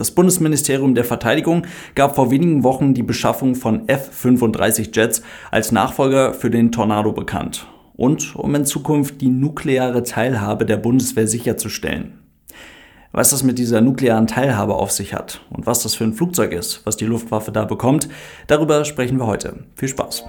Das Bundesministerium der Verteidigung gab vor wenigen Wochen die Beschaffung von F-35 Jets als Nachfolger für den Tornado bekannt und um in Zukunft die nukleare Teilhabe der Bundeswehr sicherzustellen. Was das mit dieser nuklearen Teilhabe auf sich hat und was das für ein Flugzeug ist, was die Luftwaffe da bekommt, darüber sprechen wir heute. Viel Spaß!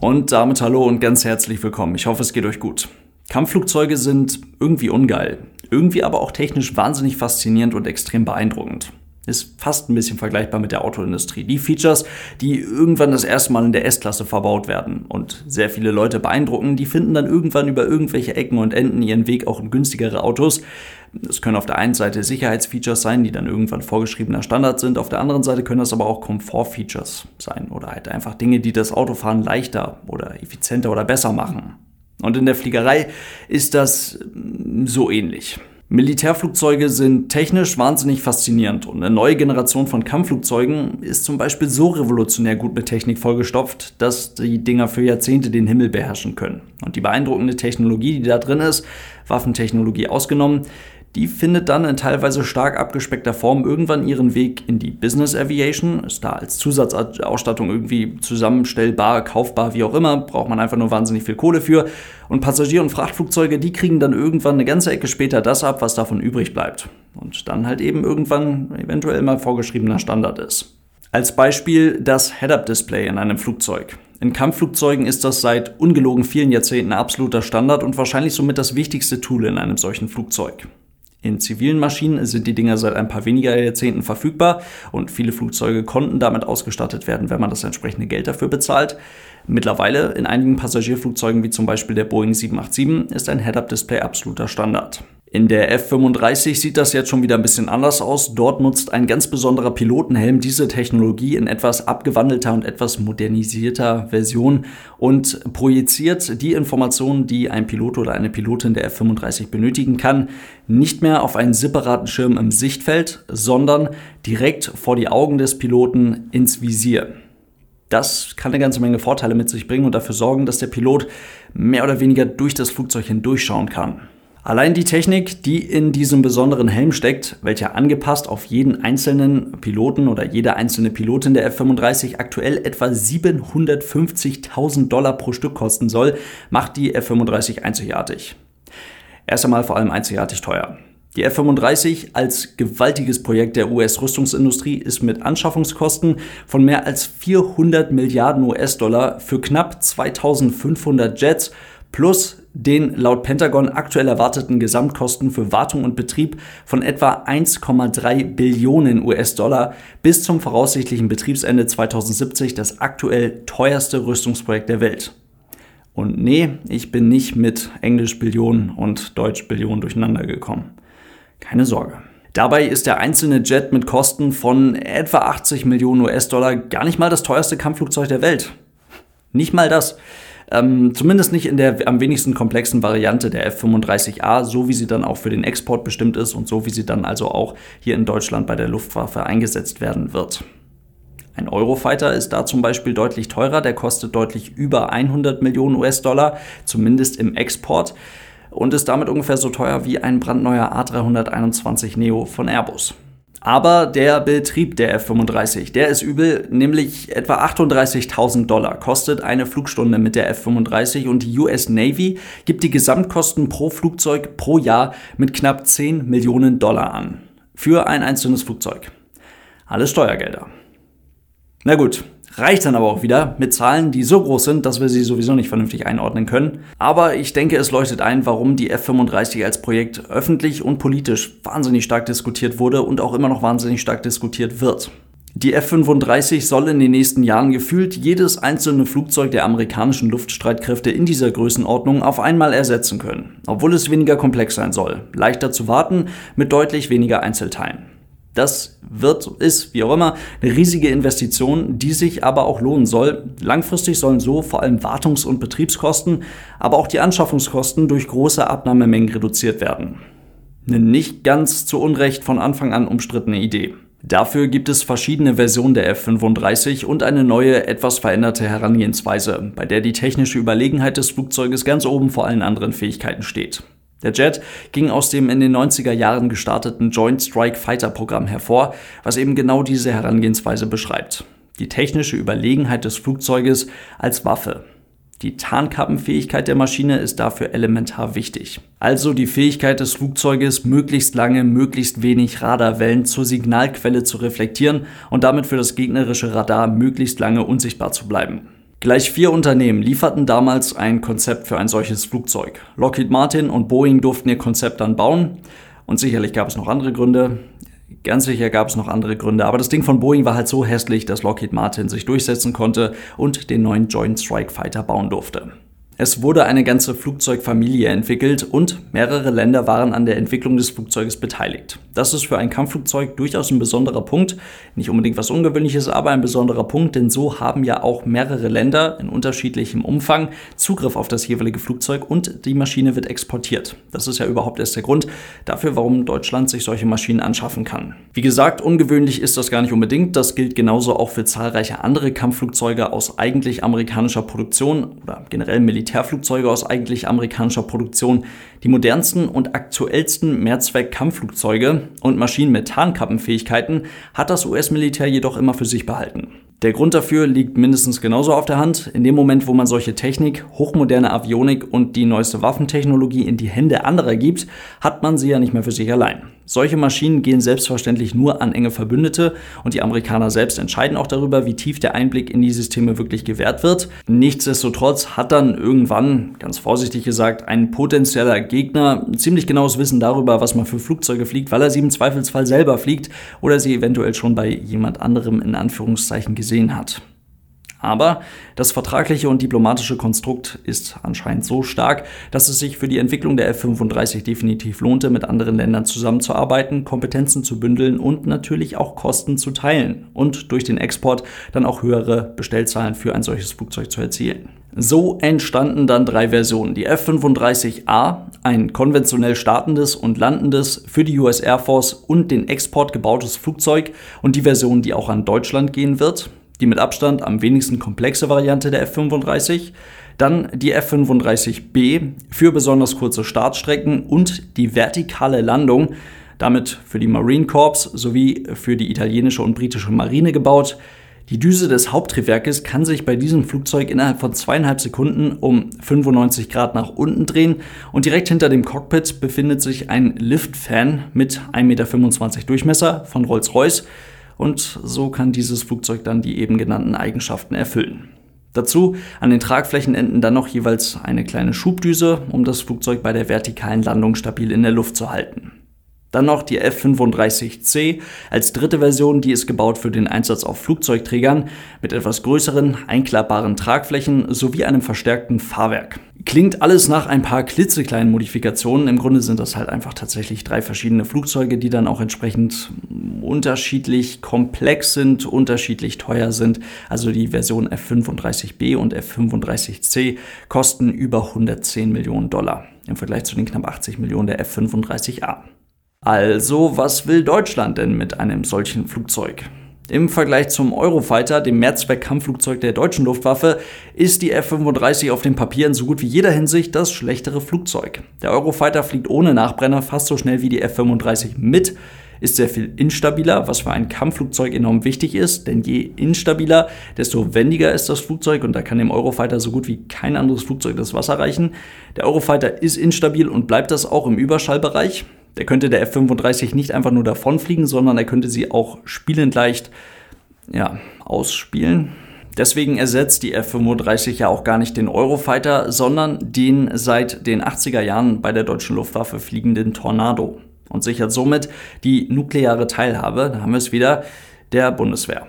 Und damit hallo und ganz herzlich willkommen. Ich hoffe, es geht euch gut. Kampfflugzeuge sind irgendwie ungeil, irgendwie aber auch technisch wahnsinnig faszinierend und extrem beeindruckend. Ist fast ein bisschen vergleichbar mit der Autoindustrie. Die Features, die irgendwann das erste Mal in der S-Klasse verbaut werden und sehr viele Leute beeindrucken, die finden dann irgendwann über irgendwelche Ecken und Enden ihren Weg auch in günstigere Autos. Das können auf der einen Seite Sicherheitsfeatures sein, die dann irgendwann vorgeschriebener Standard sind. Auf der anderen Seite können das aber auch Komfortfeatures sein oder halt einfach Dinge, die das Autofahren leichter oder effizienter oder besser machen. Und in der Fliegerei ist das mm, so ähnlich. Militärflugzeuge sind technisch wahnsinnig faszinierend und eine neue Generation von Kampfflugzeugen ist zum Beispiel so revolutionär gut mit Technik vollgestopft, dass die Dinger für Jahrzehnte den Himmel beherrschen können. Und die beeindruckende Technologie, die da drin ist, Waffentechnologie ausgenommen, die findet dann in teilweise stark abgespeckter Form irgendwann ihren Weg in die Business Aviation, ist da als Zusatzausstattung irgendwie zusammenstellbar, kaufbar, wie auch immer, braucht man einfach nur wahnsinnig viel Kohle für. Und Passagier- und Frachtflugzeuge, die kriegen dann irgendwann eine ganze Ecke später das ab, was davon übrig bleibt. Und dann halt eben irgendwann eventuell mal vorgeschriebener Standard ist. Als Beispiel das Head-Up-Display in einem Flugzeug. In Kampfflugzeugen ist das seit ungelogen vielen Jahrzehnten absoluter Standard und wahrscheinlich somit das wichtigste Tool in einem solchen Flugzeug. In zivilen Maschinen sind die Dinger seit ein paar weniger Jahrzehnten verfügbar und viele Flugzeuge konnten damit ausgestattet werden, wenn man das entsprechende Geld dafür bezahlt. Mittlerweile in einigen Passagierflugzeugen wie zum Beispiel der Boeing 787 ist ein Head-Up-Display absoluter Standard. In der F-35 sieht das jetzt schon wieder ein bisschen anders aus. Dort nutzt ein ganz besonderer Pilotenhelm diese Technologie in etwas abgewandelter und etwas modernisierter Version und projiziert die Informationen, die ein Pilot oder eine Pilotin der F-35 benötigen kann, nicht mehr auf einen separaten Schirm im Sichtfeld, sondern direkt vor die Augen des Piloten ins Visier. Das kann eine ganze Menge Vorteile mit sich bringen und dafür sorgen, dass der Pilot mehr oder weniger durch das Flugzeug hindurchschauen kann. Allein die Technik, die in diesem besonderen Helm steckt, welcher angepasst auf jeden einzelnen Piloten oder jede einzelne Pilotin der F-35 aktuell etwa 750.000 Dollar pro Stück kosten soll, macht die F-35 einzigartig. Erst einmal vor allem einzigartig teuer. Die F-35 als gewaltiges Projekt der US-Rüstungsindustrie ist mit Anschaffungskosten von mehr als 400 Milliarden US-Dollar für knapp 2500 Jets plus den laut Pentagon aktuell erwarteten Gesamtkosten für Wartung und Betrieb von etwa 1,3 Billionen US-Dollar bis zum voraussichtlichen Betriebsende 2070 das aktuell teuerste Rüstungsprojekt der Welt. Und nee, ich bin nicht mit Englisch Billionen und Deutsch Billionen durcheinander gekommen. Keine Sorge. Dabei ist der einzelne Jet mit Kosten von etwa 80 Millionen US-Dollar gar nicht mal das teuerste Kampfflugzeug der Welt. Nicht mal das. Ähm, zumindest nicht in der am wenigsten komplexen Variante der F-35A, so wie sie dann auch für den Export bestimmt ist und so wie sie dann also auch hier in Deutschland bei der Luftwaffe eingesetzt werden wird. Ein Eurofighter ist da zum Beispiel deutlich teurer, der kostet deutlich über 100 Millionen US-Dollar, zumindest im Export, und ist damit ungefähr so teuer wie ein brandneuer A321 Neo von Airbus. Aber der Betrieb der F-35, der ist übel, nämlich etwa 38.000 Dollar kostet eine Flugstunde mit der F-35 und die US Navy gibt die Gesamtkosten pro Flugzeug pro Jahr mit knapp 10 Millionen Dollar an. Für ein einzelnes Flugzeug. Alles Steuergelder. Na gut, Reicht dann aber auch wieder mit Zahlen, die so groß sind, dass wir sie sowieso nicht vernünftig einordnen können. Aber ich denke, es leuchtet ein, warum die F-35 als Projekt öffentlich und politisch wahnsinnig stark diskutiert wurde und auch immer noch wahnsinnig stark diskutiert wird. Die F-35 soll in den nächsten Jahren gefühlt jedes einzelne Flugzeug der amerikanischen Luftstreitkräfte in dieser Größenordnung auf einmal ersetzen können, obwohl es weniger komplex sein soll, leichter zu warten, mit deutlich weniger Einzelteilen. Das wird, ist, wie auch immer, eine riesige Investition, die sich aber auch lohnen soll. Langfristig sollen so vor allem Wartungs- und Betriebskosten, aber auch die Anschaffungskosten durch große Abnahmemengen reduziert werden. Eine nicht ganz zu Unrecht von Anfang an umstrittene Idee. Dafür gibt es verschiedene Versionen der F-35 und eine neue, etwas veränderte Herangehensweise, bei der die technische Überlegenheit des Flugzeuges ganz oben vor allen anderen Fähigkeiten steht. Der Jet ging aus dem in den 90er Jahren gestarteten Joint Strike Fighter Programm hervor, was eben genau diese Herangehensweise beschreibt. Die technische Überlegenheit des Flugzeuges als Waffe. Die Tarnkappenfähigkeit der Maschine ist dafür elementar wichtig. Also die Fähigkeit des Flugzeuges, möglichst lange, möglichst wenig Radarwellen zur Signalquelle zu reflektieren und damit für das gegnerische Radar möglichst lange unsichtbar zu bleiben. Gleich vier Unternehmen lieferten damals ein Konzept für ein solches Flugzeug. Lockheed Martin und Boeing durften ihr Konzept dann bauen. Und sicherlich gab es noch andere Gründe. Ganz sicher gab es noch andere Gründe, aber das Ding von Boeing war halt so hässlich, dass Lockheed Martin sich durchsetzen konnte und den neuen Joint Strike Fighter bauen durfte. Es wurde eine ganze Flugzeugfamilie entwickelt und mehrere Länder waren an der Entwicklung des Flugzeuges beteiligt. Das ist für ein Kampfflugzeug durchaus ein besonderer Punkt. Nicht unbedingt was Ungewöhnliches, aber ein besonderer Punkt, denn so haben ja auch mehrere Länder in unterschiedlichem Umfang Zugriff auf das jeweilige Flugzeug und die Maschine wird exportiert. Das ist ja überhaupt erst der Grund dafür, warum Deutschland sich solche Maschinen anschaffen kann. Wie gesagt, ungewöhnlich ist das gar nicht unbedingt. Das gilt genauso auch für zahlreiche andere Kampfflugzeuge aus eigentlich amerikanischer Produktion oder generell Militär Militärflugzeuge aus eigentlich amerikanischer Produktion, die modernsten und aktuellsten Mehrzweck-Kampfflugzeuge und Maschinen mit Tarnkappenfähigkeiten hat das US-Militär jedoch immer für sich behalten. Der Grund dafür liegt mindestens genauso auf der Hand. In dem Moment, wo man solche Technik, hochmoderne Avionik und die neueste Waffentechnologie in die Hände anderer gibt, hat man sie ja nicht mehr für sich allein. Solche Maschinen gehen selbstverständlich nur an enge Verbündete und die Amerikaner selbst entscheiden auch darüber, wie tief der Einblick in die Systeme wirklich gewährt wird. Nichtsdestotrotz hat dann irgendwann, ganz vorsichtig gesagt, ein potenzieller Gegner ziemlich genaues Wissen darüber, was man für Flugzeuge fliegt, weil er sie im Zweifelsfall selber fliegt oder sie eventuell schon bei jemand anderem in Anführungszeichen gesehen hat. Aber das vertragliche und diplomatische Konstrukt ist anscheinend so stark, dass es sich für die Entwicklung der F-35 definitiv lohnte, mit anderen Ländern zusammenzuarbeiten, Kompetenzen zu bündeln und natürlich auch Kosten zu teilen und durch den Export dann auch höhere Bestellzahlen für ein solches Flugzeug zu erzielen. So entstanden dann drei Versionen. Die F-35A, ein konventionell startendes und landendes für die US Air Force und den Export gebautes Flugzeug und die Version, die auch an Deutschland gehen wird die mit Abstand am wenigsten komplexe Variante der F-35, dann die F-35B für besonders kurze Startstrecken und die vertikale Landung, damit für die Marine Corps sowie für die italienische und britische Marine gebaut. Die Düse des Haupttriebwerkes kann sich bei diesem Flugzeug innerhalb von zweieinhalb Sekunden um 95 Grad nach unten drehen und direkt hinter dem Cockpit befindet sich ein Liftfan mit 1,25 Meter Durchmesser von Rolls-Royce und so kann dieses Flugzeug dann die eben genannten Eigenschaften erfüllen. Dazu an den Tragflächenenden dann noch jeweils eine kleine Schubdüse, um das Flugzeug bei der vertikalen Landung stabil in der Luft zu halten. Dann noch die F-35C als dritte Version, die ist gebaut für den Einsatz auf Flugzeugträgern mit etwas größeren, einklappbaren Tragflächen sowie einem verstärkten Fahrwerk. Klingt alles nach ein paar klitzekleinen Modifikationen. Im Grunde sind das halt einfach tatsächlich drei verschiedene Flugzeuge, die dann auch entsprechend unterschiedlich komplex sind, unterschiedlich teuer sind. Also die Version F-35B und F-35C kosten über 110 Millionen Dollar im Vergleich zu den knapp 80 Millionen der F-35A. Also, was will Deutschland denn mit einem solchen Flugzeug? Im Vergleich zum Eurofighter, dem Mehrzweck-Kampfflugzeug der deutschen Luftwaffe, ist die F-35 auf dem Papier in so gut wie jeder Hinsicht das schlechtere Flugzeug. Der Eurofighter fliegt ohne Nachbrenner fast so schnell wie die F-35 mit, ist sehr viel instabiler, was für ein Kampfflugzeug enorm wichtig ist, denn je instabiler, desto wendiger ist das Flugzeug und da kann dem Eurofighter so gut wie kein anderes Flugzeug das Wasser reichen. Der Eurofighter ist instabil und bleibt das auch im Überschallbereich. Der könnte der F-35 nicht einfach nur davonfliegen, sondern er könnte sie auch spielend leicht ja, ausspielen. Deswegen ersetzt die F-35 ja auch gar nicht den Eurofighter, sondern den seit den 80er Jahren bei der deutschen Luftwaffe fliegenden Tornado und sichert somit die nukleare Teilhabe, da haben wir es wieder, der Bundeswehr.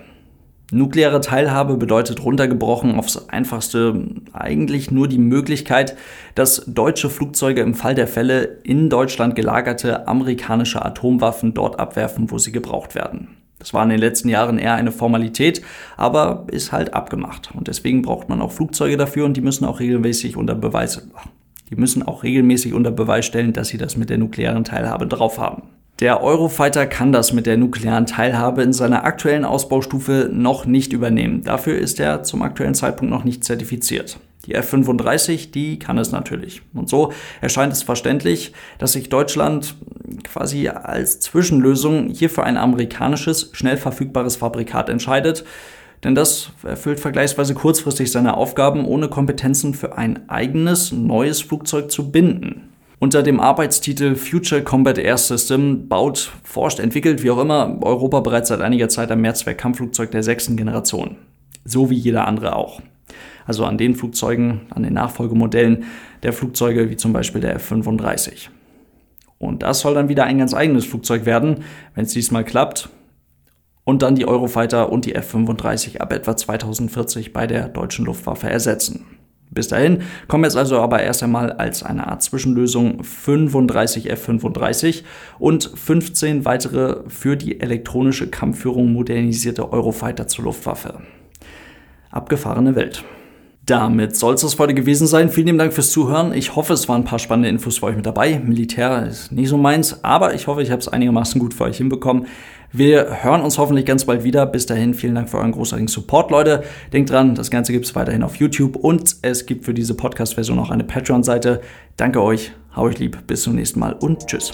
Nukleare Teilhabe bedeutet runtergebrochen aufs einfachste eigentlich nur die Möglichkeit, dass deutsche Flugzeuge im Fall der Fälle in Deutschland gelagerte amerikanische Atomwaffen dort abwerfen, wo sie gebraucht werden. Das war in den letzten Jahren eher eine Formalität, aber ist halt abgemacht. Und deswegen braucht man auch Flugzeuge dafür und die müssen auch regelmäßig unter Beweis, die müssen auch regelmäßig unter Beweis stellen, dass sie das mit der nuklearen Teilhabe drauf haben. Der Eurofighter kann das mit der nuklearen Teilhabe in seiner aktuellen Ausbaustufe noch nicht übernehmen. Dafür ist er zum aktuellen Zeitpunkt noch nicht zertifiziert. Die F-35, die kann es natürlich. Und so erscheint es verständlich, dass sich Deutschland quasi als Zwischenlösung hier für ein amerikanisches, schnell verfügbares Fabrikat entscheidet. Denn das erfüllt vergleichsweise kurzfristig seine Aufgaben, ohne Kompetenzen für ein eigenes, neues Flugzeug zu binden. Unter dem Arbeitstitel Future Combat Air System baut, forscht, entwickelt, wie auch immer, Europa bereits seit einiger Zeit ein Mehrzweck-Kampfflugzeug der sechsten Generation. So wie jeder andere auch also an den Flugzeugen, an den Nachfolgemodellen der Flugzeuge, wie zum Beispiel der F-35. Und das soll dann wieder ein ganz eigenes Flugzeug werden, wenn es diesmal klappt. Und dann die Eurofighter und die F-35 ab etwa 2040 bei der deutschen Luftwaffe ersetzen. Bis dahin kommen jetzt also aber erst einmal als eine Art Zwischenlösung 35 F-35 und 15 weitere für die elektronische Kampfführung modernisierte Eurofighter zur Luftwaffe. Abgefahrene Welt. Damit soll es das heute gewesen sein. Vielen lieben Dank fürs Zuhören. Ich hoffe, es waren ein paar spannende Infos für euch mit dabei. Militär ist nicht so meins, aber ich hoffe, ich habe es einigermaßen gut für euch hinbekommen. Wir hören uns hoffentlich ganz bald wieder. Bis dahin, vielen Dank für euren großartigen Support, Leute. Denkt dran, das Ganze gibt es weiterhin auf YouTube und es gibt für diese Podcast-Version auch eine Patreon-Seite. Danke euch, hau euch lieb, bis zum nächsten Mal und tschüss.